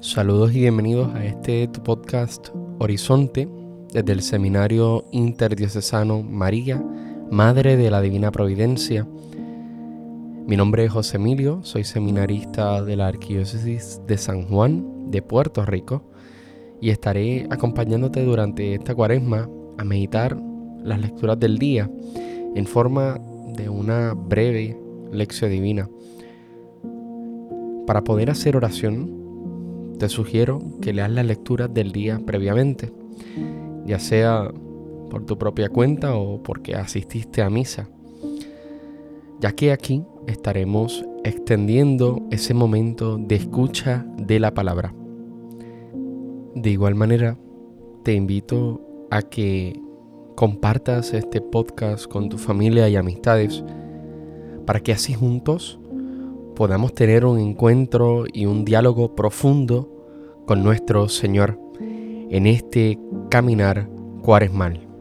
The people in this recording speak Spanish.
Saludos y bienvenidos a este podcast Horizonte desde el Seminario Interdiocesano María, Madre de la Divina Providencia. Mi nombre es José Emilio, soy seminarista de la Arquidiócesis de San Juan de Puerto Rico y estaré acompañándote durante esta cuaresma a meditar las lecturas del día en forma de una breve lección divina. Para poder hacer oración, te sugiero que leas las lecturas del día previamente, ya sea por tu propia cuenta o porque asististe a misa, ya que aquí estaremos extendiendo ese momento de escucha de la palabra. De igual manera, te invito a que compartas este podcast con tu familia y amistades para que así juntos podamos tener un encuentro y un diálogo profundo con nuestro Señor en este caminar cuaresmal.